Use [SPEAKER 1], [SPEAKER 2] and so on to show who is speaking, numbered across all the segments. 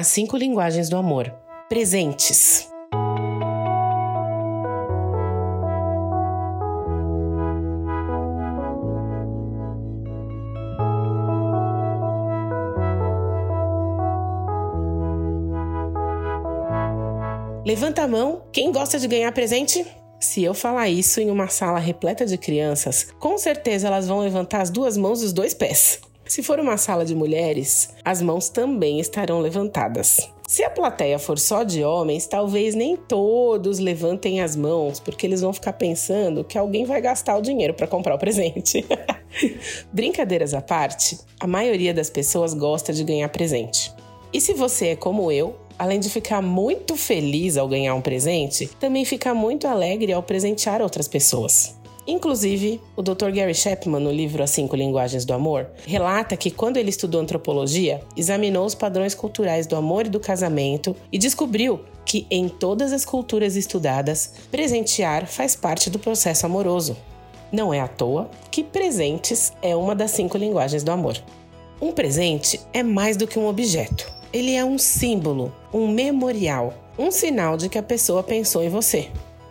[SPEAKER 1] As cinco linguagens do amor. Presentes. Levanta a mão quem gosta de ganhar presente? Se eu falar isso em uma sala repleta de crianças, com certeza elas vão levantar as duas mãos e os dois pés. Se for uma sala de mulheres, as mãos também estarão levantadas. Se a plateia for só de homens, talvez nem todos levantem as mãos, porque eles vão ficar pensando que alguém vai gastar o dinheiro para comprar o presente. Brincadeiras à parte, a maioria das pessoas gosta de ganhar presente. E se você é como eu, além de ficar muito feliz ao ganhar um presente, também fica muito alegre ao presentear outras pessoas. Inclusive, o Dr. Gary Chapman, no livro As Cinco Linguagens do Amor, relata que quando ele estudou antropologia, examinou os padrões culturais do amor e do casamento e descobriu que em todas as culturas estudadas, presentear faz parte do processo amoroso. Não é à toa que presentes é uma das cinco linguagens do amor. Um presente é mais do que um objeto ele é um símbolo, um memorial, um sinal de que a pessoa pensou em você.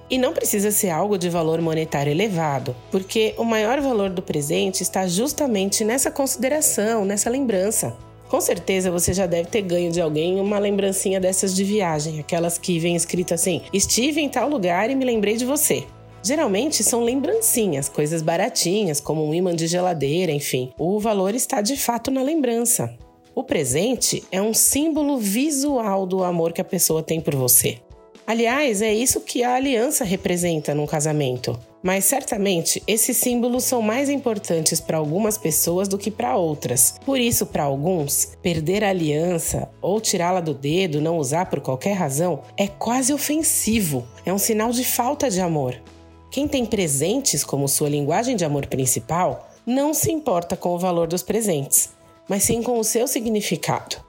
[SPEAKER 1] E não precisa ser algo de valor monetário elevado, porque o maior valor do presente está justamente nessa consideração, nessa lembrança. Com certeza você já deve ter ganho de alguém uma lembrancinha dessas de viagem, aquelas que vem escrito assim: Estive em tal lugar e me lembrei de você. Geralmente são lembrancinhas, coisas baratinhas, como um imã de geladeira, enfim. O valor está de fato na lembrança. O presente é um símbolo visual do amor que a pessoa tem por você. Aliás, é isso que a aliança representa num casamento. Mas certamente esses símbolos são mais importantes para algumas pessoas do que para outras. Por isso, para alguns, perder a aliança ou tirá-la do dedo, não usar por qualquer razão, é quase ofensivo. É um sinal de falta de amor. Quem tem presentes como sua linguagem de amor principal não se importa com o valor dos presentes mas sim com o seu significado.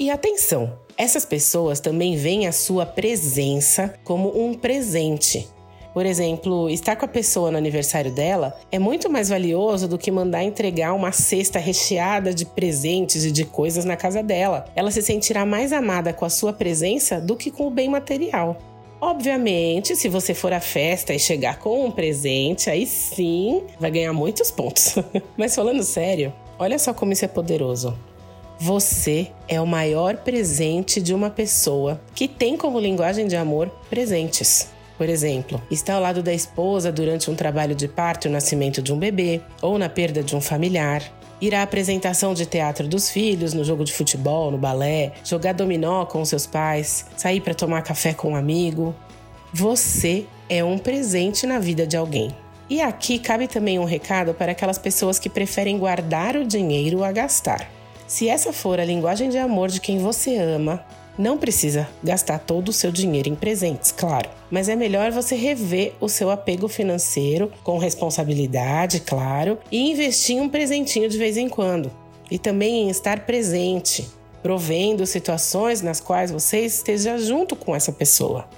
[SPEAKER 1] E atenção, essas pessoas também veem a sua presença como um presente. Por exemplo, estar com a pessoa no aniversário dela é muito mais valioso do que mandar entregar uma cesta recheada de presentes e de coisas na casa dela. Ela se sentirá mais amada com a sua presença do que com o bem material. Obviamente, se você for à festa e chegar com um presente, aí sim vai ganhar muitos pontos. Mas falando sério, Olha só como isso é poderoso. Você é o maior presente de uma pessoa que tem como linguagem de amor presentes. Por exemplo, está ao lado da esposa durante um trabalho de parto e o nascimento de um bebê, ou na perda de um familiar. Ir à apresentação de teatro dos filhos, no jogo de futebol, no balé, jogar dominó com seus pais, sair para tomar café com um amigo. Você é um presente na vida de alguém. E aqui cabe também um recado para aquelas pessoas que preferem guardar o dinheiro a gastar. Se essa for a linguagem de amor de quem você ama, não precisa gastar todo o seu dinheiro em presentes, claro. Mas é melhor você rever o seu apego financeiro com responsabilidade, claro, e investir em um presentinho de vez em quando. E também em estar presente, provendo situações nas quais você esteja junto com essa pessoa.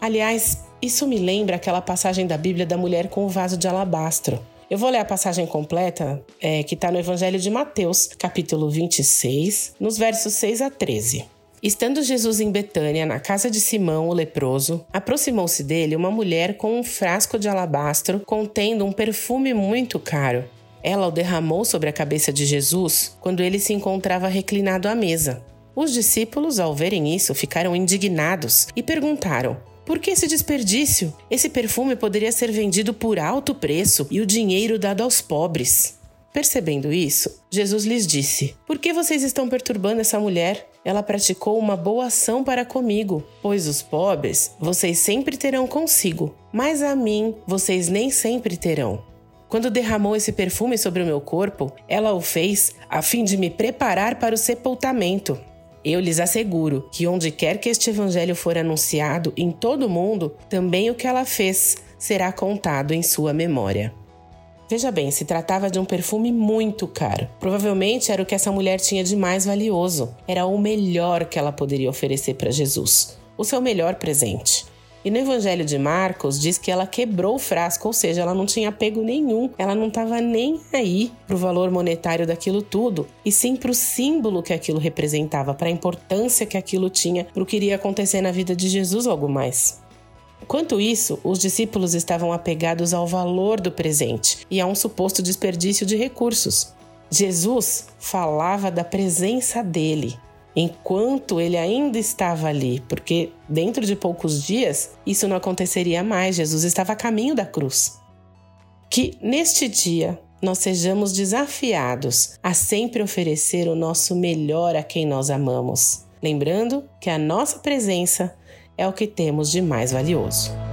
[SPEAKER 1] Aliás, isso me lembra aquela passagem da Bíblia da mulher com o vaso de alabastro. Eu vou ler a passagem completa, é, que está no Evangelho de Mateus, capítulo 26, nos versos 6 a 13. Estando Jesus em Betânia, na casa de Simão, o leproso, aproximou-se dele uma mulher com um frasco de alabastro contendo um perfume muito caro. Ela o derramou sobre a cabeça de Jesus quando ele se encontrava reclinado à mesa. Os discípulos, ao verem isso, ficaram indignados e perguntaram: por que esse desperdício? Esse perfume poderia ser vendido por alto preço e o dinheiro dado aos pobres. Percebendo isso, Jesus lhes disse: Por que vocês estão perturbando essa mulher? Ela praticou uma boa ação para comigo, pois os pobres vocês sempre terão consigo, mas a mim vocês nem sempre terão. Quando derramou esse perfume sobre o meu corpo, ela o fez a fim de me preparar para o sepultamento. Eu lhes asseguro que onde quer que este evangelho for anunciado em todo o mundo, também o que ela fez será contado em sua memória. Veja bem, se tratava de um perfume muito caro. Provavelmente era o que essa mulher tinha de mais valioso. Era o melhor que ela poderia oferecer para Jesus. O seu melhor presente. E no Evangelho de Marcos diz que ela quebrou o frasco, ou seja, ela não tinha apego nenhum, ela não estava nem aí para o valor monetário daquilo tudo, e sim para o símbolo que aquilo representava, para a importância que aquilo tinha para o que iria acontecer na vida de Jesus logo mais. Quanto isso, os discípulos estavam apegados ao valor do presente e a um suposto desperdício de recursos. Jesus falava da presença dele, enquanto ele ainda estava ali, porque dentro de poucos dias isso não aconteceria mais, Jesus estava a caminho da cruz. Que neste dia nós sejamos desafiados a sempre oferecer o nosso melhor a quem nós amamos, lembrando que a nossa presença é o que temos de mais valioso.